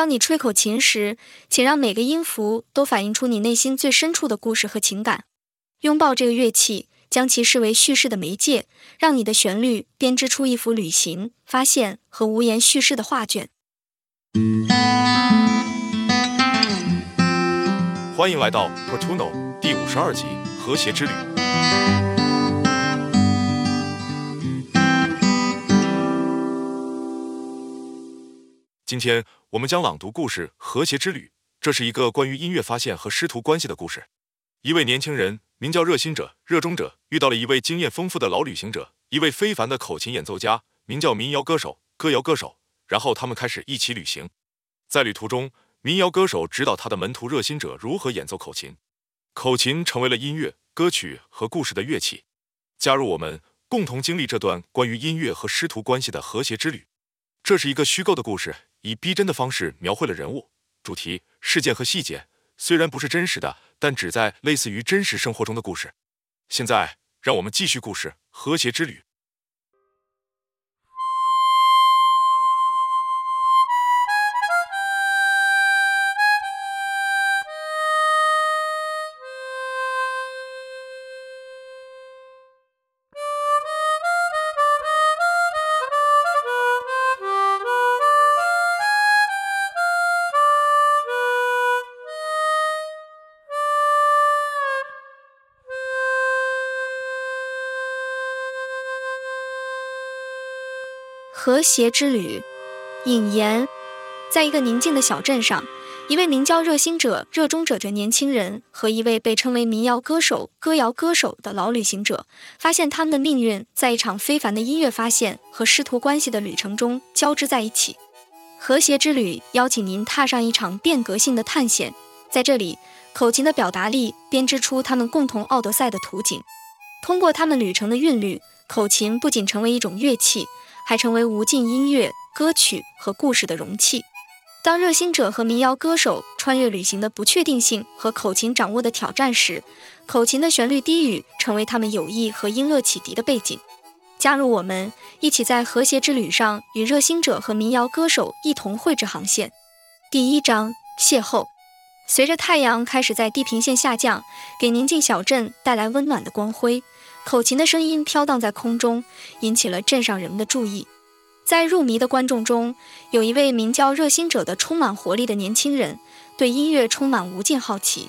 当你吹口琴时，请让每个音符都反映出你内心最深处的故事和情感。拥抱这个乐器，将其视为叙事的媒介，让你的旋律编织出一幅旅行、发现和无言叙事的画卷。欢迎来到 Portuno 第五十二集和谐之旅。今天我们将朗读故事《和谐之旅》。这是一个关于音乐发现和师徒关系的故事。一位年轻人名叫热心者、热衷者，遇到了一位经验丰富的老旅行者，一位非凡的口琴演奏家，名叫民谣歌手、歌谣歌手。然后他们开始一起旅行。在旅途中，民谣歌手指导他的门徒热心者如何演奏口琴，口琴成为了音乐、歌曲和故事的乐器。加入我们，共同经历这段关于音乐和师徒关系的和谐之旅。这是一个虚构的故事。以逼真的方式描绘了人物、主题、事件和细节，虽然不是真实的，但只在类似于真实生活中的故事。现在，让我们继续故事《和谐之旅》。和谐之旅，引言：在一个宁静的小镇上，一位名叫热心者、热衷者的年轻人和一位被称为民谣歌手、歌谣歌手的老旅行者，发现他们的命运在一场非凡的音乐发现和师徒关系的旅程中交织在一起。和谐之旅邀请您踏上一场变革性的探险，在这里，口琴的表达力编织出他们共同奥德赛的图景。通过他们旅程的韵律，口琴不仅成为一种乐器。还成为无尽音乐、歌曲和故事的容器。当热心者和民谣歌手穿越旅行的不确定性和口琴掌握的挑战时，口琴的旋律低语成为他们友谊和音乐启迪的背景。加入我们，一起在和谐之旅上与热心者和民谣歌手一同绘制航线。第一章：邂逅。随着太阳开始在地平线下降，给宁静小镇带来温暖的光辉。口琴的声音飘荡在空中，引起了镇上人们的注意。在入迷的观众中，有一位名叫热心者的充满活力的年轻人，对音乐充满无尽好奇。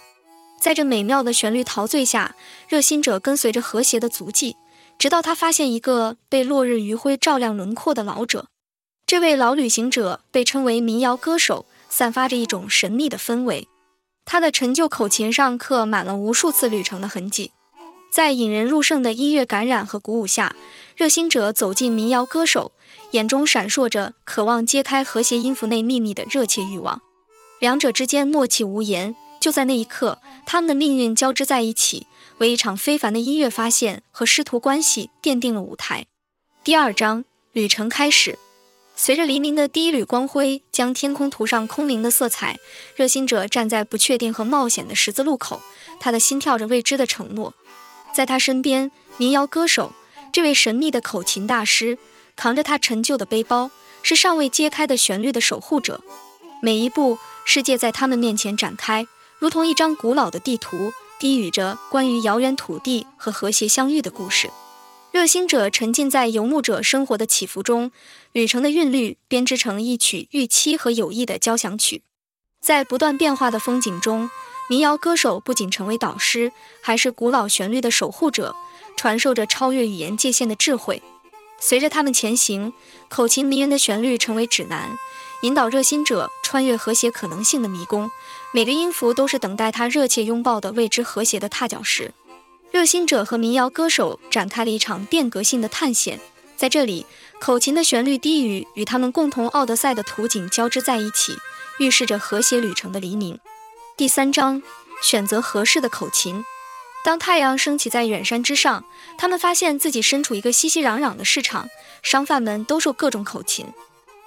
在这美妙的旋律陶醉下，热心者跟随着和谐的足迹，直到他发现一个被落日余晖照亮轮廓的老者。这位老旅行者被称为民谣歌手，散发着一种神秘的氛围。他的陈旧口琴上刻满了无数次旅程的痕迹。在引人入胜的音乐感染和鼓舞下，热心者走进民谣歌手，眼中闪烁着渴望揭开和谐音符内秘密的热切欲望。两者之间默契无言。就在那一刻，他们的命运交织在一起，为一场非凡的音乐发现和师徒关系奠定了舞台。第二章，旅程开始。随着黎明的第一缕光辉将天空涂上空灵的色彩，热心者站在不确定和冒险的十字路口，他的心跳着未知的承诺。在他身边，民谣歌手这位神秘的口琴大师扛着他陈旧的背包，是尚未揭开的旋律的守护者。每一步，世界在他们面前展开，如同一张古老的地图，低语着关于遥远土地和和谐相遇的故事。热心者沉浸在游牧者生活的起伏中，旅程的韵律编织成一曲预期和友谊的交响曲。在不断变化的风景中。民谣歌手不仅成为导师，还是古老旋律的守护者，传授着超越语言界限的智慧。随着他们前行，口琴迷人的旋律成为指南，引导热心者穿越和谐可能性的迷宫。每个音符都是等待他热切拥抱的未知和谐的踏脚石。热心者和民谣歌手展开了一场变革性的探险。在这里，口琴的旋律低语与他们共同奥德赛的图景交织在一起，预示着和谐旅程的黎明。第三章，选择合适的口琴。当太阳升起在远山之上，他们发现自己身处一个熙熙攘攘的市场，商贩们兜售各种口琴。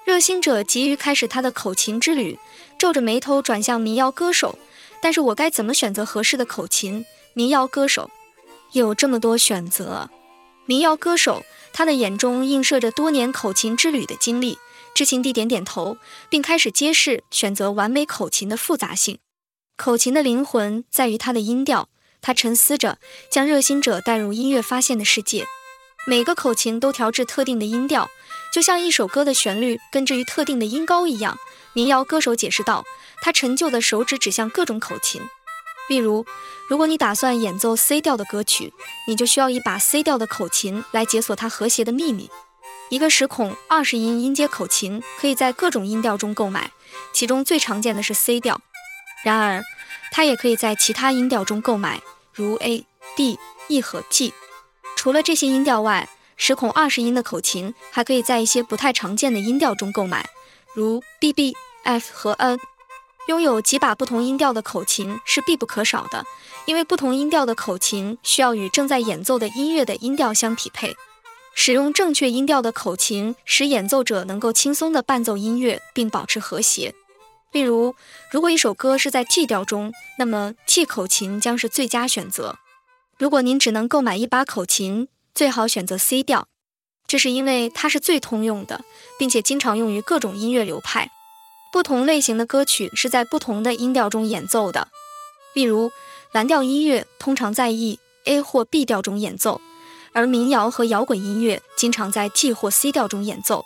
热心者急于开始他的口琴之旅，皱着眉头转向民谣歌手。但是我该怎么选择合适的口琴？民谣歌手有这么多选择。民谣歌手，他的眼中映射着多年口琴之旅的经历。知情地点点头，并开始揭示选择完美口琴的复杂性。口琴的灵魂在于它的音调。他沉思着，将热心者带入音乐发现的世界。每个口琴都调制特定的音调，就像一首歌的旋律根植于特定的音高一样。民谣歌手解释道，他陈旧的手指指向各种口琴。例如，如果你打算演奏 C 调的歌曲，你就需要一把 C 调的口琴来解锁它和谐的秘密。一个十孔二十音音阶口琴可以在各种音调中购买，其中最常见的是 C 调。然而，它也可以在其他音调中购买。如 A、D、E 和 G。除了这些音调外，十孔二十音的口琴还可以在一些不太常见的音调中购买，如 B、B、F 和 N。拥有几把不同音调的口琴是必不可少的，因为不同音调的口琴需要与正在演奏的音乐的音调相匹配。使用正确音调的口琴，使演奏者能够轻松地伴奏音乐并保持和谐。例如，如果一首歌是在 G 调中，那么 G 口琴将是最佳选择。如果您只能购买一把口琴，最好选择 C 调，这是因为它是最通用的，并且经常用于各种音乐流派。不同类型的歌曲是在不同的音调中演奏的。例如，蓝调音乐通常在 E、A 或 B 调中演奏，而民谣和摇滚音乐经常在 G 或 C 调中演奏。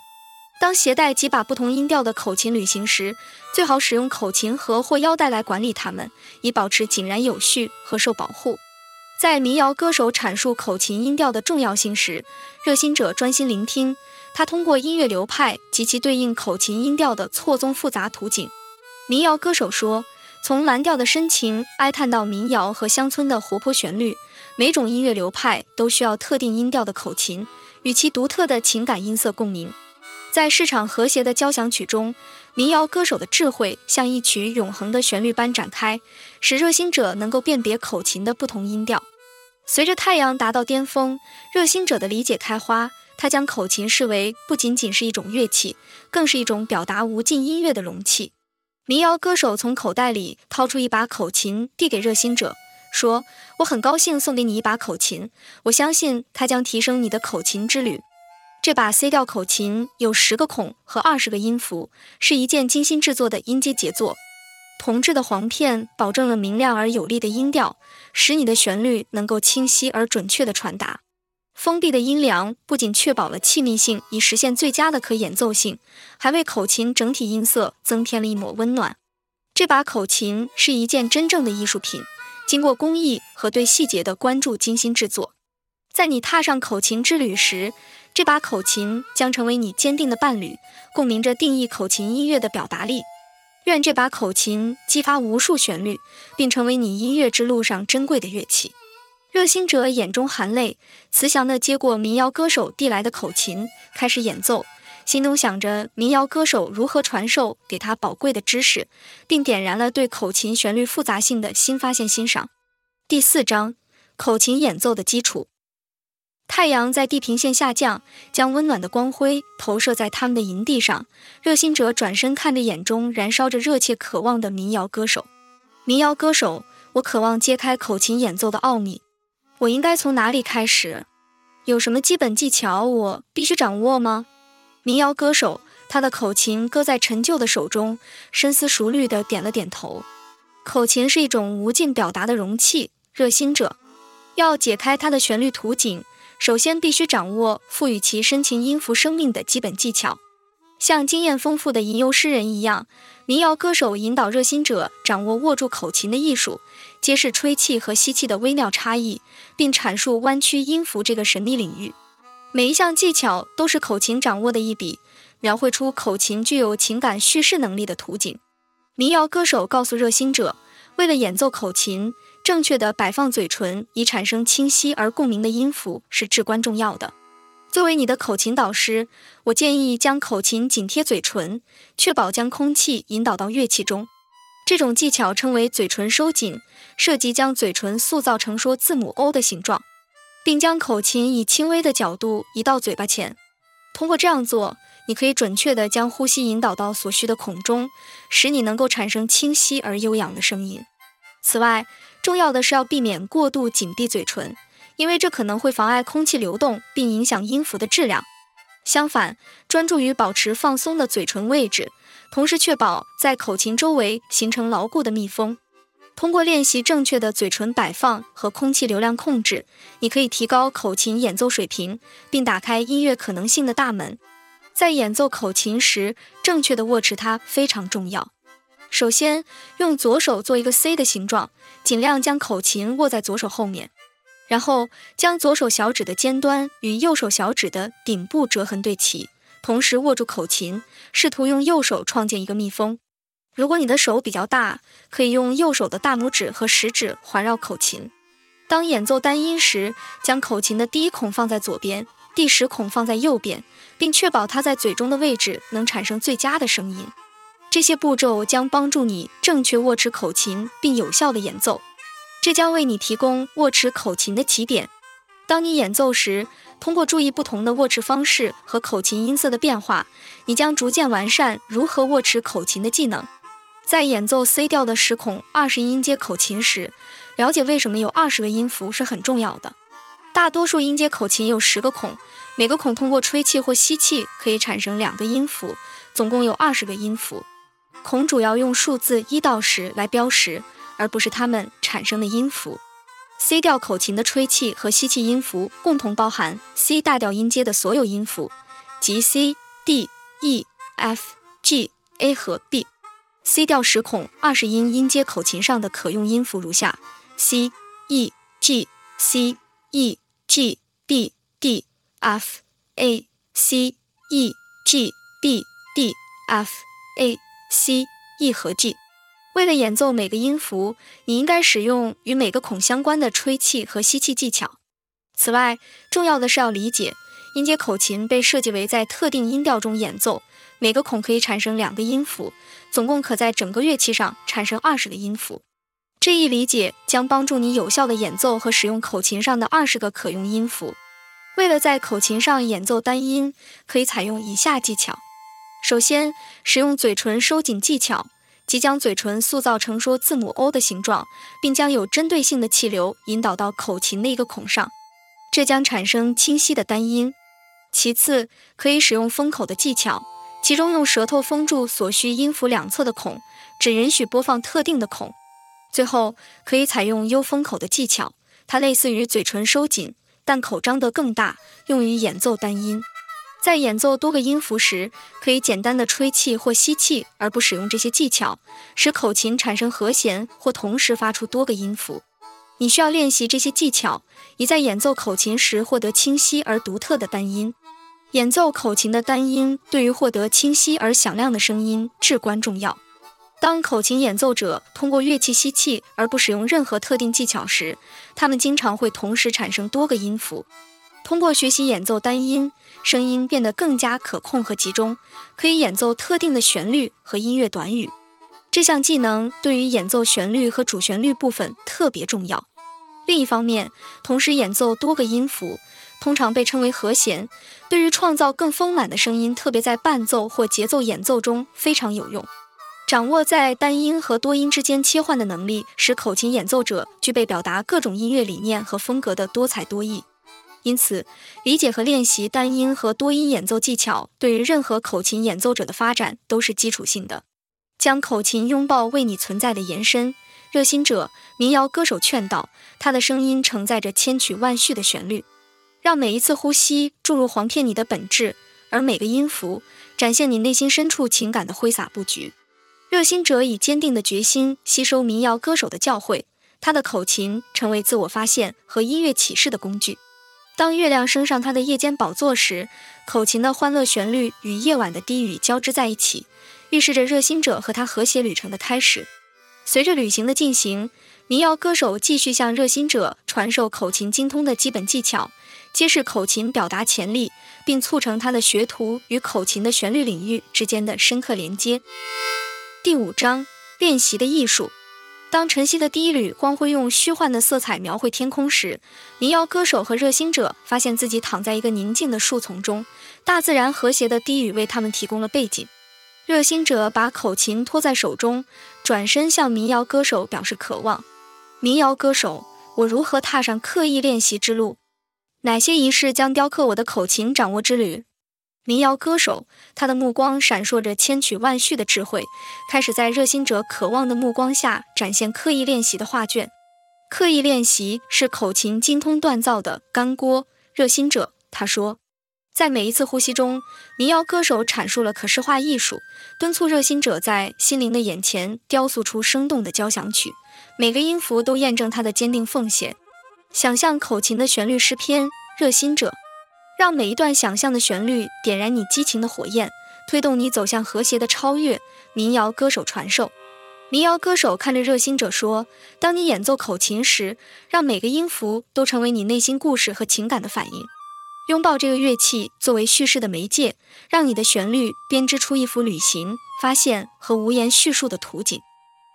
当携带几把不同音调的口琴旅行时，最好使用口琴盒或腰带来管理它们，以保持井然有序和受保护。在民谣歌手阐述口琴音调的重要性时，热心者专心聆听。他通过音乐流派及其对应口琴音调的错综复杂图景。民谣歌手说，从蓝调的深情哀叹到民谣和乡村的活泼旋律，每种音乐流派都需要特定音调的口琴，与其独特的情感音色共鸣。在市场和谐的交响曲中，民谣歌手的智慧像一曲永恒的旋律般展开，使热心者能够辨别口琴的不同音调。随着太阳达到巅峰，热心者的理解开花，他将口琴视为不仅仅是一种乐器，更是一种表达无尽音乐的容器。民谣歌手从口袋里掏出一把口琴，递给热心者，说：“我很高兴送给你一把口琴，我相信它将提升你的口琴之旅。”这把 C 调口琴有十个孔和二十个音符，是一件精心制作的音阶杰作。铜制的簧片保证了明亮而有力的音调，使你的旋律能够清晰而准确地传达。封闭的音梁不仅确保了气密性，以实现最佳的可演奏性，还为口琴整体音色增添了一抹温暖。这把口琴是一件真正的艺术品，经过工艺和对细节的关注精心制作。在你踏上口琴之旅时，这把口琴将成为你坚定的伴侣，共鸣着定义口琴音乐的表达力。愿这把口琴激发无数旋律，并成为你音乐之路上珍贵的乐器。热心者眼中含泪，慈祥地接过民谣歌手递来的口琴，开始演奏，心中想着民谣歌手如何传授给他宝贵的知识，并点燃了对口琴旋律复杂性的新发现欣赏。第四章：口琴演奏的基础。太阳在地平线下降，将温暖的光辉投射在他们的营地上。热心者转身看着眼中燃烧着热切渴望的民谣歌手。民谣歌手，我渴望揭开口琴演奏的奥秘。我应该从哪里开始？有什么基本技巧我必须掌握吗？民谣歌手，他的口琴搁在陈旧的手中，深思熟虑地点了点头。口琴是一种无尽表达的容器。热心者，要解开它的旋律图景。首先，必须掌握赋予其深情音符生命的基本技巧。像经验丰富的吟游诗人一样，民谣歌手引导热心者掌握握住口琴的艺术，揭示吹气和吸气的微妙差异，并阐述弯曲音符这个神秘领域。每一项技巧都是口琴掌握的一笔，描绘出口琴具有情感叙事能力的图景。民谣歌手告诉热心者，为了演奏口琴。正确的摆放嘴唇以产生清晰而共鸣的音符是至关重要的。作为你的口琴导师，我建议将口琴紧贴嘴唇，确保将空气引导到乐器中。这种技巧称为嘴唇收紧，涉及将嘴唇塑造成说字母 O 的形状，并将口琴以轻微的角度移到嘴巴前。通过这样做，你可以准确地将呼吸引导到所需的孔中，使你能够产生清晰而悠扬的声音。此外，重要的是要避免过度紧闭嘴唇，因为这可能会妨碍空气流动并影响音符的质量。相反，专注于保持放松的嘴唇位置，同时确保在口琴周围形成牢固的密封。通过练习正确的嘴唇摆放和空气流量控制，你可以提高口琴演奏水平，并打开音乐可能性的大门。在演奏口琴时，正确的握持它非常重要。首先，用左手做一个 C 的形状，尽量将口琴握在左手后面。然后，将左手小指的尖端与右手小指的顶部折痕对齐，同时握住口琴，试图用右手创建一个密封。如果你的手比较大，可以用右手的大拇指和食指环绕口琴。当演奏单音时，将口琴的第一孔放在左边，第十孔放在右边，并确保它在嘴中的位置能产生最佳的声音。这些步骤将帮助你正确握持口琴并有效的演奏，这将为你提供握持口琴的起点。当你演奏时，通过注意不同的握持方式和口琴音色的变化，你将逐渐完善如何握持口琴的技能。在演奏 C 调的十孔二十音阶口琴时，了解为什么有二十个音符是很重要的。大多数音阶口琴有十个孔，每个孔通过吹气或吸气可以产生两个音符，总共有二十个音符。孔主要用数字一到十来标识，而不是它们产生的音符。C 调口琴的吹气和吸气音符共同包含 C 大调音阶的所有音符，即 C、D、E、F、G、A 和 B。C 调十孔二十音音阶口琴上的可用音符如下：C、E、G、C、E、G、B、D、F、A、C、E、G、B、D、F、A、C、E 和 G。为了演奏每个音符，你应该使用与每个孔相关的吹气和吸气技巧。此外，重要的是要理解，音阶口琴被设计为在特定音调中演奏。每个孔可以产生两个音符，总共可在整个乐器上产生二十个音符。这一理解将帮助你有效地演奏和使用口琴上的二十个可用音符。为了在口琴上演奏单音，可以采用以下技巧：首先，使用嘴唇收紧技巧，即将嘴唇塑造成说字母 O 的形状，并将有针对性的气流引导到口琴的一个孔上，这将产生清晰的单音。其次，可以使用封口的技巧。其中用舌头封住所需音符两侧的孔，只允许播放特定的孔。最后可以采用 U 封口的技巧，它类似于嘴唇收紧，但口张得更大，用于演奏单音。在演奏多个音符时，可以简单的吹气或吸气，而不使用这些技巧，使口琴产生和弦或同时发出多个音符。你需要练习这些技巧，以在演奏口琴时获得清晰而独特的单音。演奏口琴的单音对于获得清晰而响亮的声音至关重要。当口琴演奏者通过乐器吸气而不使用任何特定技巧时，他们经常会同时产生多个音符。通过学习演奏单音，声音变得更加可控和集中，可以演奏特定的旋律和音乐短语。这项技能对于演奏旋律和主旋律部分特别重要。另一方面，同时演奏多个音符。通常被称为和弦，对于创造更丰满的声音，特别在伴奏或节奏演奏中非常有用。掌握在单音和多音之间切换的能力，使口琴演奏者具备表达各种音乐理念和风格的多才多艺。因此，理解和练习单音和多音演奏技巧，对于任何口琴演奏者的发展都是基础性的。将口琴拥抱为你存在的延伸。热心者民谣歌手劝道：“他的声音承载着千曲万绪的旋律。”让每一次呼吸注入黄片你的本质，而每个音符展现你内心深处情感的挥洒布局。热心者以坚定的决心吸收民谣歌手的教诲，他的口琴成为自我发现和音乐启示的工具。当月亮升上他的夜间宝座时，口琴的欢乐旋律与夜晚的低语交织在一起，预示着热心者和他和谐旅程的开始。随着旅行的进行，民谣歌手继续向热心者传授口琴精通的基本技巧。揭示口琴表达潜力，并促成他的学徒与口琴的旋律领域之间的深刻连接。第五章练习的艺术。当晨曦的第一缕光辉用虚幻的色彩描绘天空时，民谣歌手和热心者发现自己躺在一个宁静的树丛中，大自然和谐的低语为他们提供了背景。热心者把口琴托在手中，转身向民谣歌手表示渴望。民谣歌手，我如何踏上刻意练习之路？哪些仪式将雕刻我的口琴掌握之旅？民谣歌手，他的目光闪烁着千曲万绪的智慧，开始在热心者渴望的目光下展现刻意练习的画卷。刻意练习是口琴精通锻造的干锅。热心者他说，在每一次呼吸中，民谣歌手阐述了可视化艺术，敦促热心者在心灵的眼前雕塑出生动的交响曲。每个音符都验证他的坚定奉献。想象口琴的旋律诗篇，热心者。让每一段想象的旋律点燃你激情的火焰，推动你走向和谐的超越。民谣歌手传授，民谣歌手看着热心者说：“当你演奏口琴时，让每个音符都成为你内心故事和情感的反应。拥抱这个乐器作为叙事的媒介，让你的旋律编织出一幅旅行、发现和无言叙述的图景。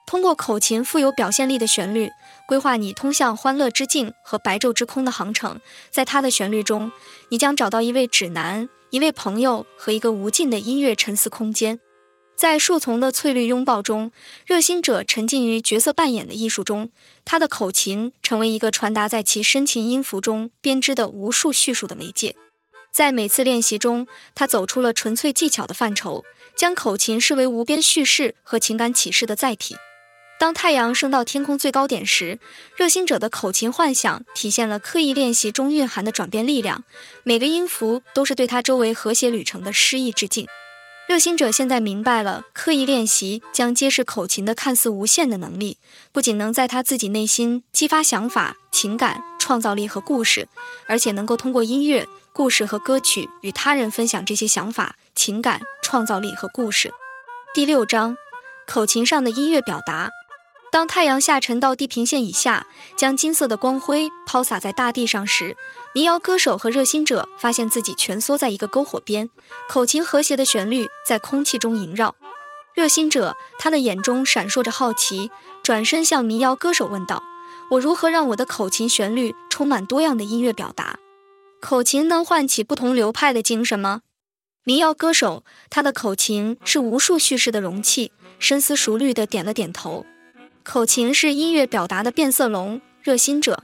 通过口琴富有表现力的旋律。”规划你通向欢乐之境和白昼之空的航程，在它的旋律中，你将找到一位指南、一位朋友和一个无尽的音乐沉思空间。在树丛的翠绿拥抱中，热心者沉浸于角色扮演的艺术中，他的口琴成为一个传达在其深情音符中编织的无数叙述的媒介。在每次练习中，他走出了纯粹技巧的范畴，将口琴视为无边叙事和情感启示的载体。当太阳升到天空最高点时，热心者的口琴幻想体现了刻意练习中蕴含的转变力量。每个音符都是对他周围和谐旅程的诗意致敬。热心者现在明白了，刻意练习将揭示口琴的看似无限的能力，不仅能在他自己内心激发想法、情感、创造力和故事，而且能够通过音乐、故事和歌曲与他人分享这些想法、情感、创造力和故事。第六章，口琴上的音乐表达。当太阳下沉到地平线以下，将金色的光辉抛洒在大地上时，民谣歌手和热心者发现自己蜷缩在一个篝火边，口琴和谐的旋律在空气中萦绕。热心者，他的眼中闪烁着好奇，转身向民谣歌手问道：“我如何让我的口琴旋律充满多样的音乐表达？口琴能唤起不同流派的精神吗？”民谣歌手，他的口琴是无数叙事的容器，深思熟虑地点了点头。口琴是音乐表达的变色龙，热心者。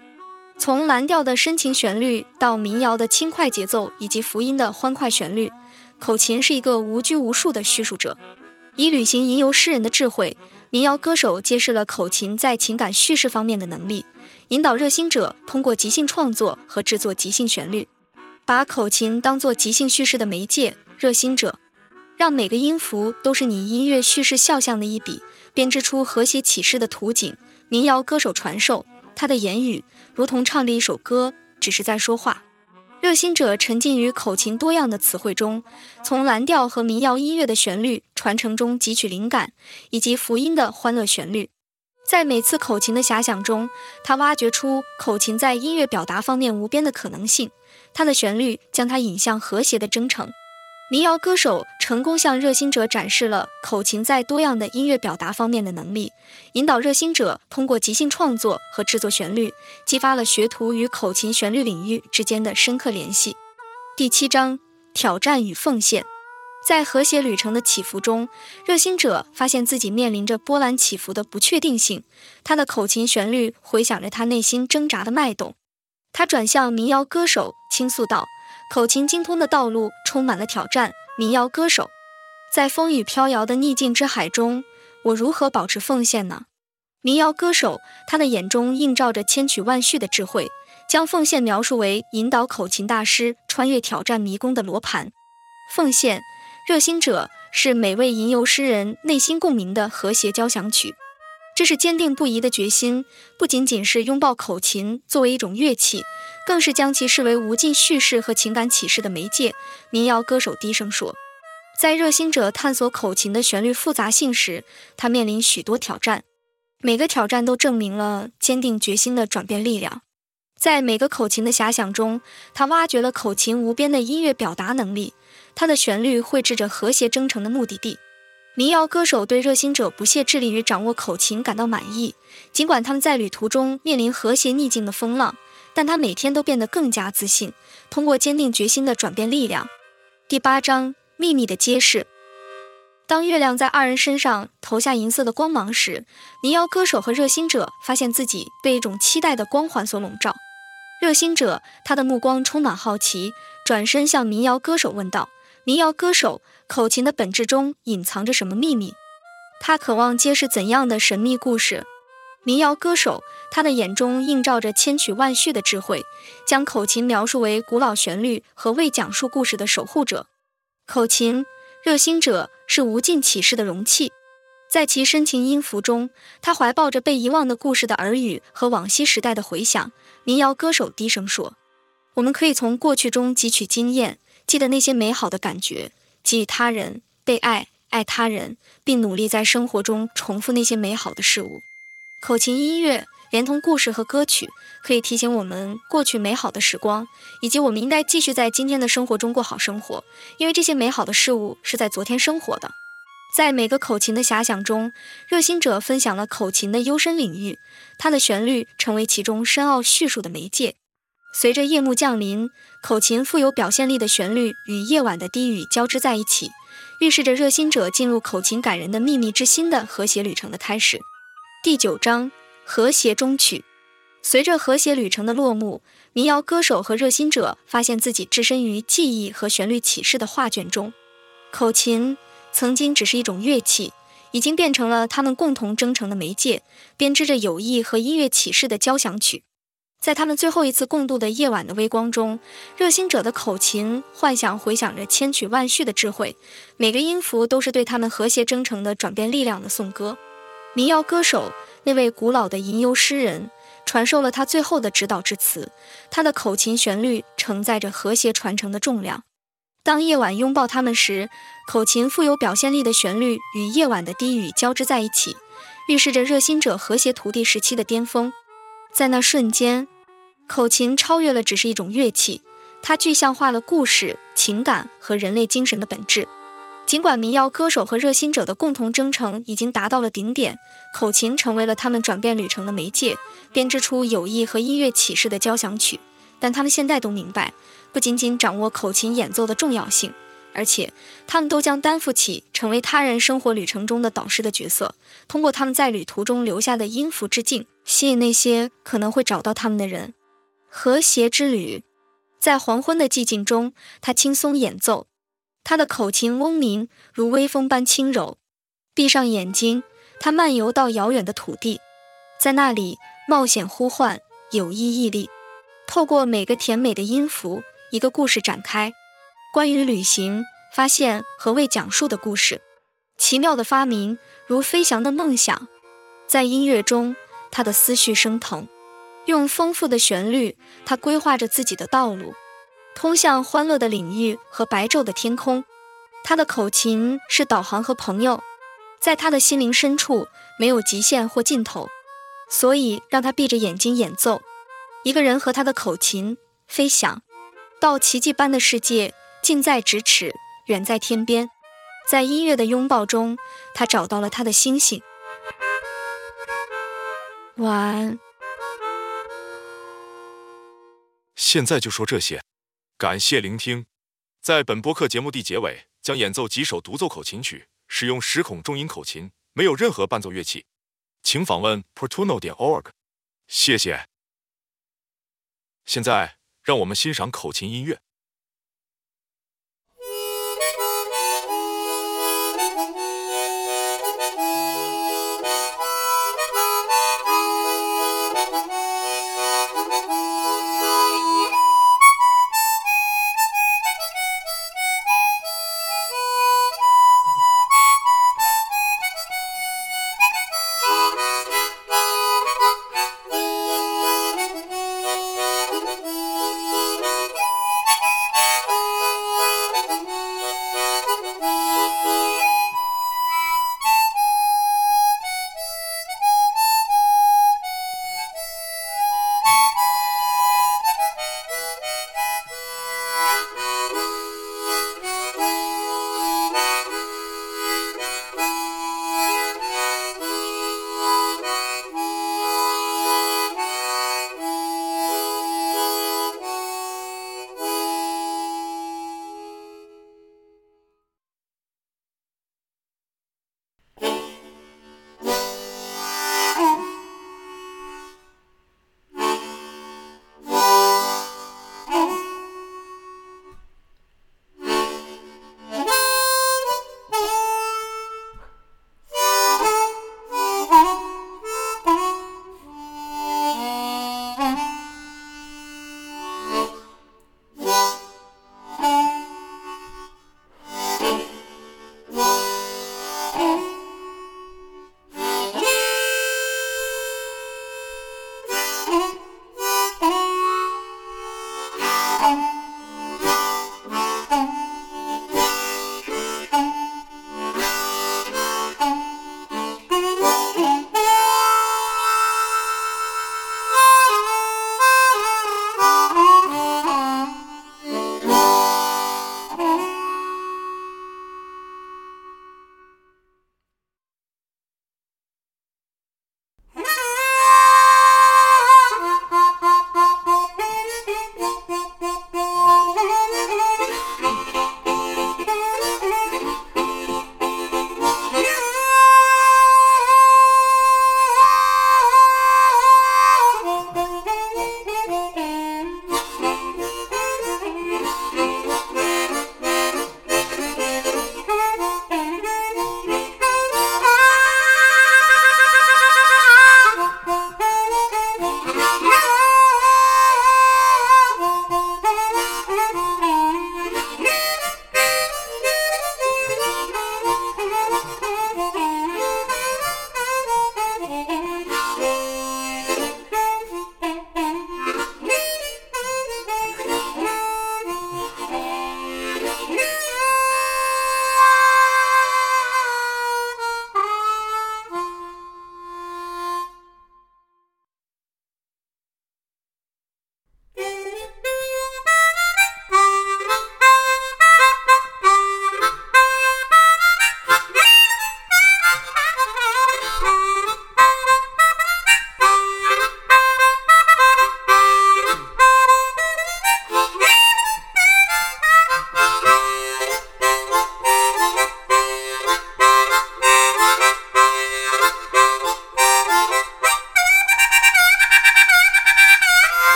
从蓝调的深情旋律到民谣的轻快节奏，以及福音的欢快旋律，口琴是一个无拘无束的叙述者。以旅行吟游诗人的智慧，民谣歌手揭示了口琴在情感叙事方面的能力，引导热心者通过即兴创作和制作即兴旋律，把口琴当作即兴叙事的媒介。热心者，让每个音符都是你音乐叙事肖像的一笔。编织出和谐启示的图景。民谣歌手传授他的言语，如同唱着一首歌，只是在说话。热心者沉浸于口琴多样的词汇中，从蓝调和民谣音乐的旋律传承中汲取灵感，以及福音的欢乐旋律。在每次口琴的遐想中，他挖掘出口琴在音乐表达方面无边的可能性。它的旋律将它引向和谐的征程。民谣歌手成功向热心者展示了口琴在多样的音乐表达方面的能力，引导热心者通过即兴创作和制作旋律，激发了学徒与口琴旋律领域之间的深刻联系。第七章：挑战与奉献。在和谐旅程的起伏中，热心者发现自己面临着波澜起伏的不确定性。他的口琴旋律回响着他内心挣扎的脉动。他转向民谣歌手倾诉道。口琴精通的道路充满了挑战。民谣歌手，在风雨飘摇的逆境之海中，我如何保持奉献呢？民谣歌手，他的眼中映照着千曲万绪的智慧，将奉献描述为引导口琴大师穿越挑战迷宫的罗盘。奉献，热心者是每位吟游诗人内心共鸣的和谐交响曲。这是坚定不移的决心，不仅仅是拥抱口琴作为一种乐器，更是将其视为无尽叙事和情感启示的媒介。民谣歌手低声说：“在热心者探索口琴的旋律复杂性时，他面临许多挑战，每个挑战都证明了坚定决心的转变力量。在每个口琴的遐想中，他挖掘了口琴无边的音乐表达能力，它的旋律绘制着和谐征程的目的地。”民谣歌手对热心者不懈致力于掌握口琴感到满意，尽管他们在旅途中面临和谐逆境的风浪，但他每天都变得更加自信。通过坚定决心的转变力量。第八章秘密的揭示。当月亮在二人身上投下银色的光芒时，民谣歌手和热心者发现自己被一种期待的光环所笼罩。热心者，他的目光充满好奇，转身向民谣歌手问道：“民谣歌手口琴的本质中隐藏着什么秘密？他渴望揭示怎样的神秘故事？民谣歌手，他的眼中映照着千曲万绪的智慧，将口琴描述为古老旋律和未讲述故事的守护者。口琴，热心者是无尽启示的容器，在其深情音符中，他怀抱着被遗忘的故事的耳语和往昔时代的回响。民谣歌手低声说：“我们可以从过去中汲取经验，记得那些美好的感觉，给予他人，被爱，爱他人，并努力在生活中重复那些美好的事物。”口琴音乐连同故事和歌曲，可以提醒我们过去美好的时光，以及我们应该继续在今天的生活中过好生活，因为这些美好的事物是在昨天生活的。在每个口琴的遐想中，热心者分享了口琴的幽深领域，它的旋律成为其中深奥叙述的媒介。随着夜幕降临，口琴富有表现力的旋律与夜晚的低语交织在一起，预示着热心者进入口琴感人的秘密之心的和谐旅程的开始。第九章和谐终曲。随着和谐旅程的落幕，民谣歌手和热心者发现自己置身于记忆和旋律启示的画卷中。口琴曾经只是一种乐器，已经变成了他们共同征程的媒介，编织着友谊和音乐启示的交响曲。在他们最后一次共度的夜晚的微光中，热心者的口琴幻想回响着千曲万绪的智慧，每个音符都是对他们和谐征程的转变力量的颂歌。民谣歌手那位古老的吟游诗人传授了他最后的指导之词，他的口琴旋律承载着和谐传承的重量。当夜晚拥抱他们时，口琴富有表现力的旋律与夜晚的低语交织在一起，预示着热心者和谐徒弟时期的巅峰。在那瞬间，口琴超越了只是一种乐器，它具象化了故事、情感和人类精神的本质。尽管民谣歌手和热心者的共同征程已经达到了顶点，口琴成为了他们转变旅程的媒介，编织出友谊和音乐启示的交响曲。但他们现在都明白，不仅仅掌握口琴演奏的重要性，而且他们都将担负起成为他人生活旅程中的导师的角色，通过他们在旅途中留下的音符之镜，吸引那些可能会找到他们的人。和谐之旅，在黄昏的寂静中，他轻松演奏。他的口琴嗡鸣，如微风般轻柔。闭上眼睛，他漫游到遥远的土地，在那里冒险呼唤，有意毅力。透过每个甜美的音符，一个故事展开，关于旅行、发现和未讲述的故事。奇妙的发明，如飞翔的梦想。在音乐中，他的思绪升腾，用丰富的旋律，他规划着自己的道路。通向欢乐的领域和白昼的天空，他的口琴是导航和朋友，在他的心灵深处没有极限或尽头，所以让他闭着眼睛演奏。一个人和他的口琴飞翔，到奇迹般的世界，近在咫尺，远在天边。在音乐的拥抱中，他找到了他的星星。晚安。现在就说这些。感谢聆听，在本播客节目的结尾将演奏几首独奏口琴曲，使用十孔重音口琴，没有任何伴奏乐器，请访问 portuno 点 org。谢谢。现在让我们欣赏口琴音乐。